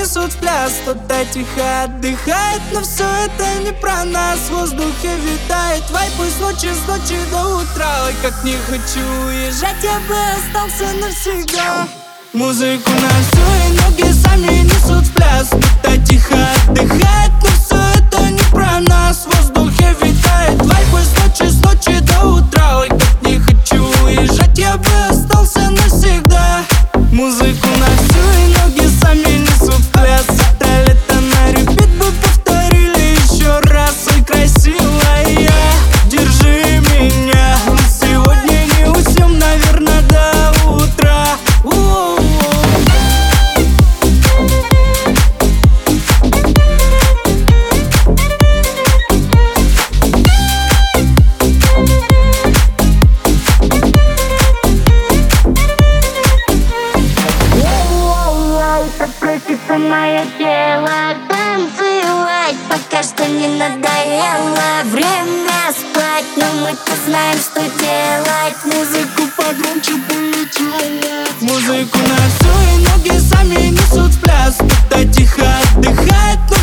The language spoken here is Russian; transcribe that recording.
несут в пляс Кто-то тихо отдыхает, но все это не про нас. В воздухе витает вайп из ночи с ночи до утра. Ой, как не хочу уезжать, я бы остался навсегда. Музыку на всю и ноги сами несут в пляс Кто-то тихо отдыхает, но мое тело танцевать Пока что не надоело. Время спать Но мы-то знаем, что делать. Музыку погромче полетела Музыку на всю и ноги сами несут в пляс. Кто-то тихо отдыхает, но